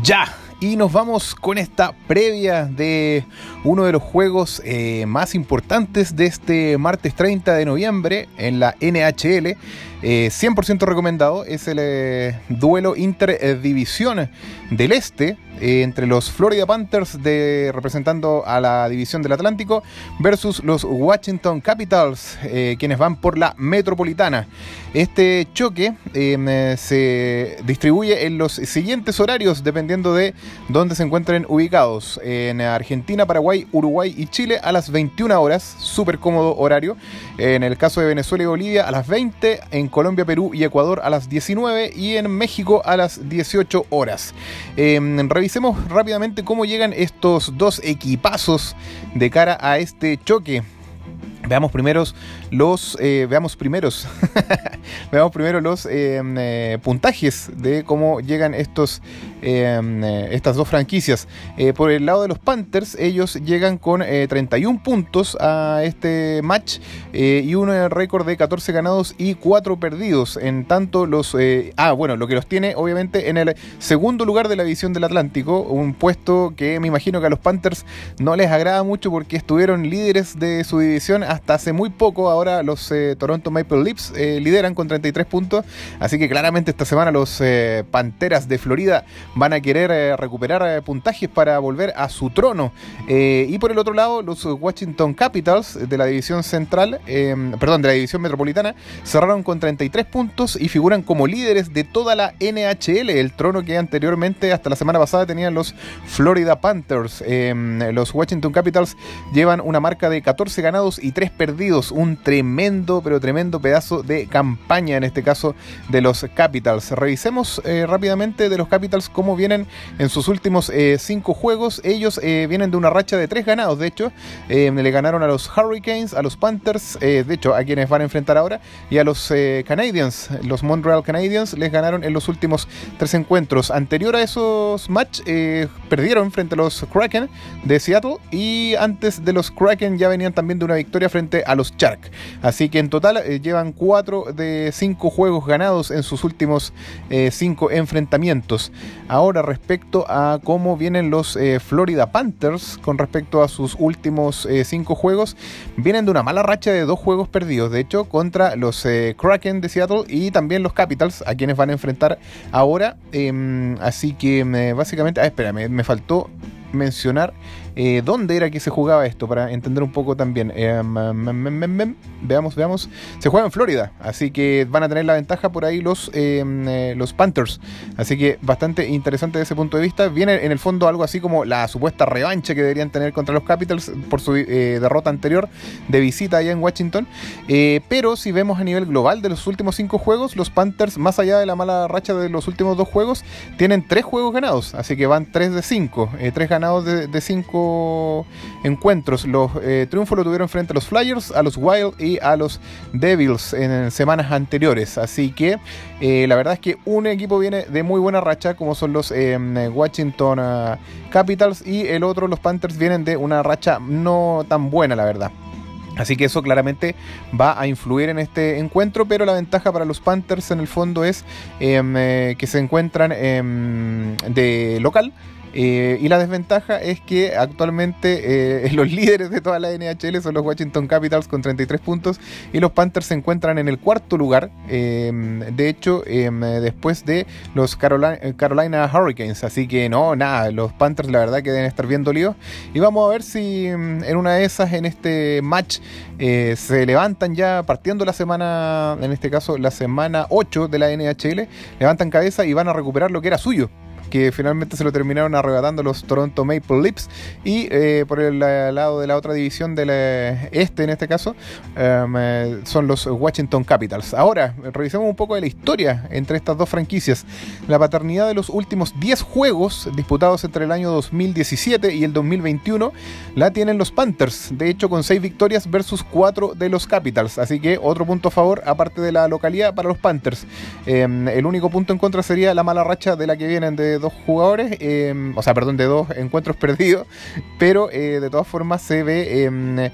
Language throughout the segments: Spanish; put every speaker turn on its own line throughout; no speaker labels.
Ya, y nos vamos con esta previa de uno de los juegos eh, más importantes de este martes 30 de noviembre en la NHL. 100% eh, recomendado es el eh, duelo interdivisión del Este entre los Florida Panthers de, representando a la división del Atlántico versus los Washington Capitals quienes van por la metropolitana. Este choque se distribuye en los siguientes horarios dependiendo de dónde se encuentren ubicados. En Argentina, Paraguay, Uruguay y Chile a las 21 horas, súper cómodo horario. En el caso de Venezuela y Bolivia a las 20, en Colombia, Perú y Ecuador a las 19 y en México a las 18 horas. Em, revisemos rápidamente cómo llegan estos dos equipazos de cara a este choque. Veamos primeros los eh, veamos primeros veamos primero los em, eh, puntajes de cómo llegan estos eh, estas dos franquicias. Por el lado de los Panthers ellos llegan con 31 puntos a este match y un récord de 14 ganados y 4 perdidos. En tanto los ah bueno lo que los tiene obviamente en el segundo lugar de la división del Atlántico un puesto que me imagino que a los Panthers no les agrada mucho porque estuvieron líderes de su división hasta hace muy poco ahora los eh, Toronto Maple Leafs eh, lideran con 33 puntos, así que claramente esta semana los eh, Panteras de Florida van a querer recuperar puntajes para volver a su trono. y por el otro lado, los Washington Capitals de la división central, perdón, de la división metropolitana, cerraron con 33 puntos y figuran como líderes de toda la NHL, el trono que anteriormente, hasta la semana pasada, tenían los Florida Panthers. los Washington Capitals llevan una marca de 14 ganados y 3 perdidos, un tremendo, pero tremendo pedazo de campaña, en este caso de los Capitals. Revisemos eh, rápidamente de los Capitals cómo vienen en sus últimos eh, cinco juegos. Ellos eh, vienen de una racha de tres ganados, de hecho. le ganaron a los Hurricanes, a los Panthers, de hecho, a quienes van a enfrentar ahora, y a los Canadiens, los Montreal Canadiens, les ganaron en los últimos tres encuentros. Anterior a esos match, perdieron frente a los Kraken de Seattle, y antes de los Kraken ya venían también de una victoria frente a los Shark. Así que en total eh, llevan 4 de 5 juegos ganados en sus últimos 5 eh, enfrentamientos. Ahora respecto a cómo vienen los eh, Florida Panthers con respecto a sus últimos 5 juegos, vienen de una mala racha de 2 juegos perdidos, de hecho, contra los Kraken de Seattle y también los Capitals, a quienes van a enfrentar ahora. Em, así que básicamente, ah, espérame, me faltó mencionar eh, dónde era que se jugaba esto, para entender un poco también. Eh, veamos, veamos. Se juega en Florida, así que van a tener la ventaja por ahí los, eh, los Panthers. Así que bastante interesante desde ese punto de vista. Viene en el fondo algo así como la supuesta revancha que deberían tener contra los Capitals por su derrota anterior de visita allá en Washington. pero si vemos a nivel global de los últimos cinco juegos, los Panthers, más allá de la mala racha de los últimos dos juegos, tienen tres juegos ganados. Así que van 3 de 5. tres ganados de 5 encuentros. Los eh, triunfos lo tuvieron frente a los Flyers, a los Wild y a los Devils en semanas anteriores. Así que eh, la verdad es que un equipo viene de muy buena racha, como son los eh, Washington ah, Capitals, y el otro, los Panthers, vienen de una racha no tan buena, la verdad. Así que eso claramente va a influir en este encuentro, pero la ventaja para los Panthers en el fondo es em, que se encuentran em, de local eh, y la desventaja es que actualmente eh, los líderes de toda la NHL son los Washington Capitals con 33 puntos y los Panthers se encuentran en el cuarto lugar, em, de hecho, em, después de los Carolina, Hurricanes. Así que no, nada, los Panthers la verdad que deben estar bien dolidos. Y vamos a ver si em, en una de esas, en este match, eh, se levantan ya partiendo la semana, en este caso la semana 8 de la NHL, levantan cabeza y van a recuperar lo que era suyo que finalmente se lo terminaron arrebatando los Toronto Maple Leafs. Y eh, por el lado de la otra división del este, en este caso, em, eh, son los Washington Capitals. Ahora, revisemos un poco de la historia entre estas dos franquicias. La paternidad de los últimos 10 juegos disputados entre el año 2017 y el 2021 la tienen los Panthers. De hecho, con 6 victorias versus 4 de los Capitals. Así que otro punto a favor, aparte de la localidad, para los Panthers. Em, el único punto en contra sería la mala racha de la que vienen de dos jugadores, em, o sea, perdón, de dos encuentros perdidos, pero eh, de todas formas se ve em,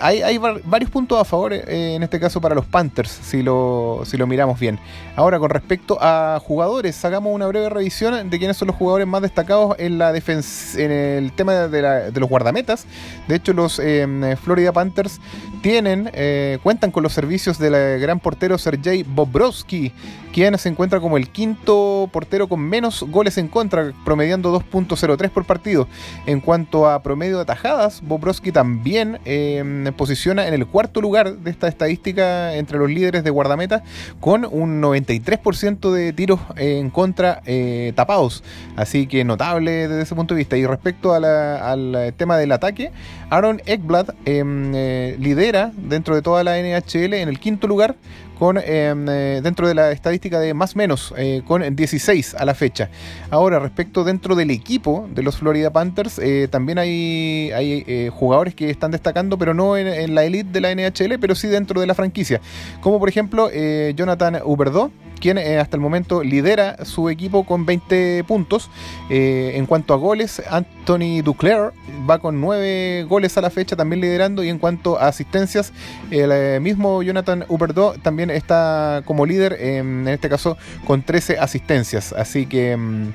hay, varios puntos a favor eh, en este caso para los Panthers, si lo, si lo miramos bien. Ahora, con respecto a jugadores, hagamos una breve revisión de quiénes son los jugadores más destacados en la en el tema de, los guardametas. De hecho, los em, Florida Panthers tienen, eh, cuentan con los servicios del gran portero Sergei Bobrovsky, quien se encuentra como el quinto portero con menos goles en contra, promediando 2.03 por partido. En cuanto a promedio de atajadas, Bobrovsky también em, posiciona en el cuarto lugar de esta estadística entre los líderes de guardameta, con un 93% de tiros en contra eh, tapados. Así que notable desde ese punto de vista. Y respecto al tema del ataque, Aaron Ekblad em, eh, lidera dentro de toda la NHL en el quinto lugar con em, eh, dentro de la estadística de más menos, eh, con 16 a la fecha. Ahora, respecto dentro del equipo de los Florida Panthers, eh, también hay, hay jugadores que están destacando, pero no en, la elite de la NHL, pero sí dentro de la franquicia. Como por ejemplo Jonathan Huberdeau, quien hasta el momento lidera su equipo con 20 puntos. en cuanto a goles, Anthony Duclair va con 9 goles a la fecha, también liderando. Y en cuanto a asistencias, el mismo Jonathan Huberdeau también está como líder, en este caso con 13 asistencias. Así que... Mm,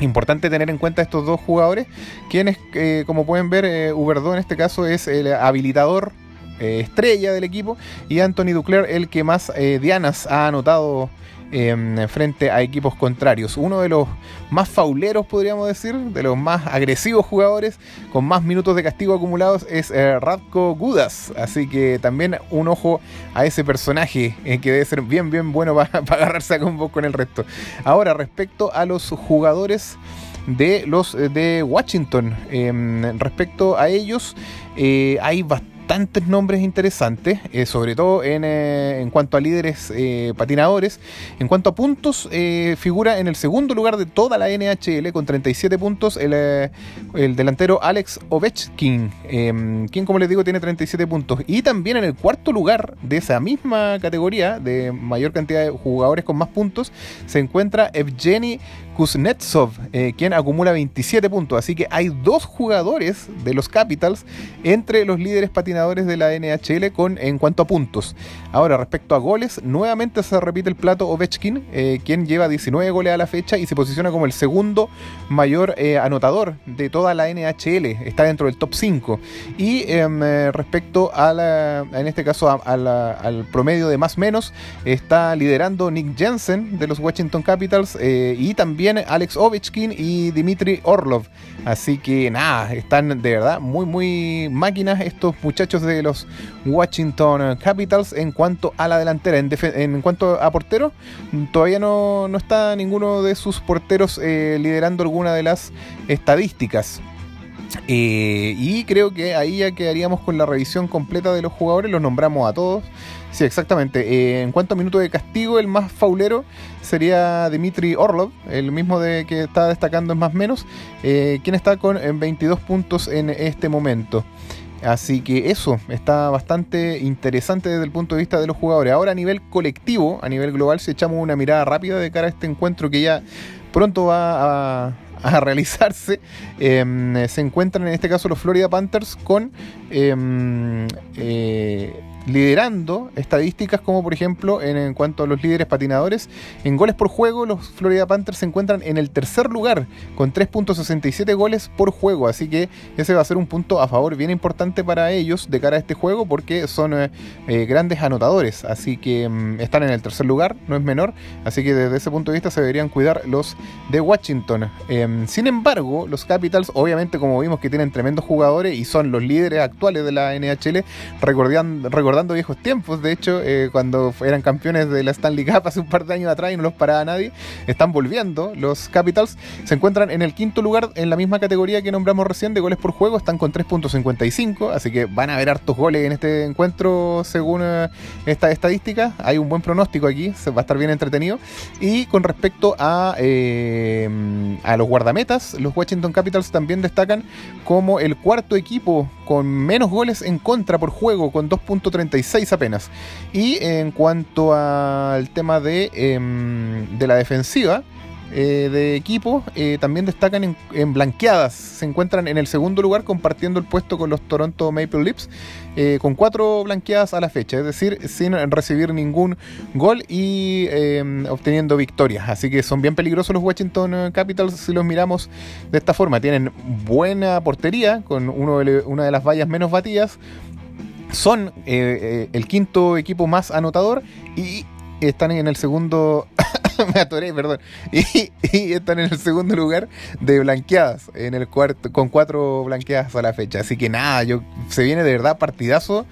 importante tener en cuenta estos dos jugadores, quienes, eh, como pueden ver, eh, en este caso es el habilitador eh, estrella del equipo y Anthony Duclair el que más eh, dianas ha anotado Em, frente a equipos contrarios. Uno de los más fauleros, podríamos decir, de los más agresivos jugadores, con más minutos de castigo acumulados, es eh, Radko Gudas. Así que también un ojo a ese personaje eh, que debe ser bien, bien bueno para agarrarse a combo con el resto. Ahora, respecto a los jugadores de los eh, de Washington, em, respecto a ellos, hay bastante bastantes nombres interesantes, eh, sobre todo en, eh, en, cuanto a líderes eh, patinadores. En cuanto a puntos, figura en el segundo lugar de toda la NHL con 37 puntos el, el delantero Alex Ovechkin, em, quien como les digo tiene 37 puntos. Y también en el cuarto lugar de esa misma categoría de mayor cantidad de jugadores con más puntos se encuentra Evgeny Kuznetsov, quien acumula 27 puntos. Así que hay dos jugadores de los Capitals entre los líderes patinadores de la NHL con, en cuanto a puntos. Ahora, respecto a goles, nuevamente se repite el plato Ovechkin, eh, quien lleva 19 goles a la fecha y se posiciona como el segundo mayor eh, anotador de toda la NHL. Está dentro del top 5. Y em, respecto a la, en este caso al promedio de más menos, está liderando Nick Jensen de los Washington Capitals y también Alex Ovechkin y Dimitri Orlov. Así que nada, están de verdad muy, muy máquinas estos muchachos de los Washington Capitals en cuanto a la delantera. En, cuanto a porteros, todavía no, está ninguno de sus porteros eh, liderando alguna de las estadísticas. Eh, y creo que ahí ya quedaríamos con la revisión completa de los jugadores, los nombramos a todos. Sí, exactamente. Eh, en cuanto a minuto de castigo, el más faulero sería Dimitri Orlov, el mismo de que está destacando en más menos, quien está con 22 puntos en este momento. Así que eso está bastante interesante desde el punto de vista de los jugadores. Ahora a nivel colectivo, a nivel global, si echamos una mirada rápida de cara a este encuentro que ya pronto va a, realizarse, em, se encuentran en este caso los Florida Panthers con em, eh, liderando estadísticas como por ejemplo en, cuanto a los líderes patinadores. En goles por juego, los Florida Panthers se encuentran en el tercer lugar con 3.67 goles por juego. Así que ese va a ser un punto a favor bien importante para ellos de cara a este juego porque son eh, eh, grandes anotadores. Así que mm, están en el tercer lugar, no es menor. Así que desde ese punto de vista se deberían cuidar los de Washington. Em, sin embargo, los Capitals, obviamente como vimos que tienen tremendos jugadores y son los líderes actuales de la NHL, recordando recordando viejos tiempos. De hecho, eh, cuando eran campeones de la Stanley Cup hace un par de años atrás y no los paraba nadie, están volviendo. Los Capitals se encuentran en el quinto lugar en la misma categoría que nombramos recién de goles por juego. Están con 3.55, así que van a haber hartos goles en este encuentro según eh, esta estadística. Hay un buen pronóstico aquí, se va a estar bien entretenido. Y con respecto a, eh, a los guardametas, los Washington Capitals también destacan como el cuarto equipo con menos goles en contra por juego, con 2.30 apenas. Y en cuanto al tema de, em, de la defensiva, eh, de equipo eh, también destacan en, blanqueadas. Se encuentran en el segundo lugar compartiendo el puesto con los Toronto Maple Leafs eh, con cuatro blanqueadas a la fecha, es decir, sin recibir ningún gol y obteniendo victorias. Así que son bien peligrosos los Washington Capitals si los miramos de esta forma. Tienen buena portería con una de las vallas menos batidas. Son el quinto equipo más anotador y están en el segundo me atoré, perdón. Y, están en el segundo lugar de blanqueadas, en el cuarto, con cuatro blanqueadas a la fecha. Así que nada, yo se viene de verdad partidazo.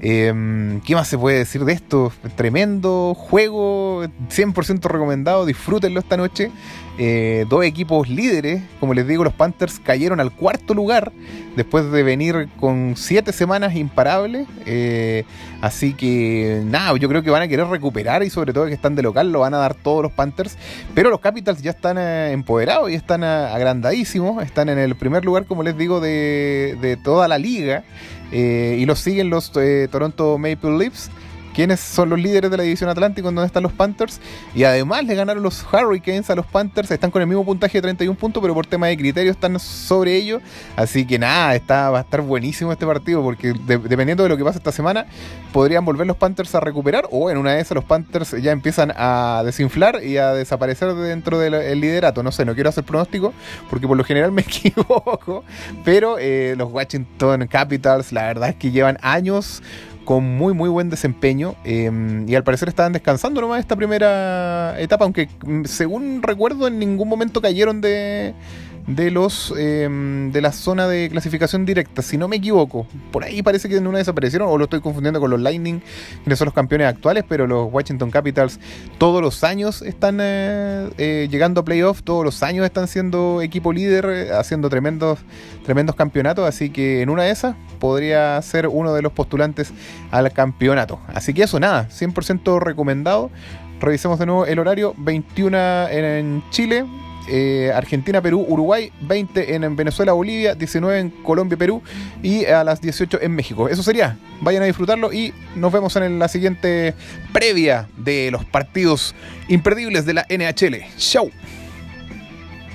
Em, ¿Qué más se puede decir de esto? Tremendo juego, 100% recomendado, disfrútenlo esta noche. Eh, dos equipos líderes, como les digo, los Panthers cayeron al cuarto lugar después de venir con siete semanas imparables. Eh, así que nada, yo creo que van a querer recuperar y sobre todo que están de local lo van a dar todos los Panthers. Pero los Capitals ya están eh, empoderados y están agrandadísimos. Están en el primer lugar, como les digo, de, de toda la liga. Y los siguen los Toronto Maple Leafs quiénes son los líderes de la división Atlántico, donde están los Panthers. Y además le ganaron los Hurricanes a los Panthers. Están con el mismo puntaje de 31 puntos, pero por tema de criterio están sobre ellos. Así que nada, está, va a estar buenísimo este partido, porque dependiendo de lo que pase esta semana, podrían volver los Panthers a recuperar, o en una de esas los Panthers ya empiezan a desinflar y a desaparecer dentro del liderato. No sé, no quiero hacer pronóstico, porque por lo general me equivoco. Pero eh, los Washington Capitals, la verdad es que llevan años con muy muy buen desempeño em, y al parecer estaban descansando nomás esta primera etapa, aunque mm, según recuerdo en ningún momento cayeron de, de los em, de la zona de clasificación directa, si no me equivoco. Por ahí parece que en una desaparecieron, o lo estoy confundiendo con los Lightning, que son los campeones actuales, pero los Washington Capitals todos los años están eh, eh, llegando a playoffs, todos los años están siendo equipo líder, eh, haciendo tremendos, tremendos campeonatos, así que en una de esas podría ser uno de los postulantes al campeonato. Así que eso, nada, 100% recomendado. Revisemos de nuevo el horario, 21 en Chile, eh, Argentina, Perú, Uruguay, 20 en Venezuela, Bolivia, 19 en Colombia, Perú y a las 18 en México. Eso sería. Vayan a disfrutarlo y nos vemos en la siguiente previa de los partidos imperdibles de la NHL. Chau.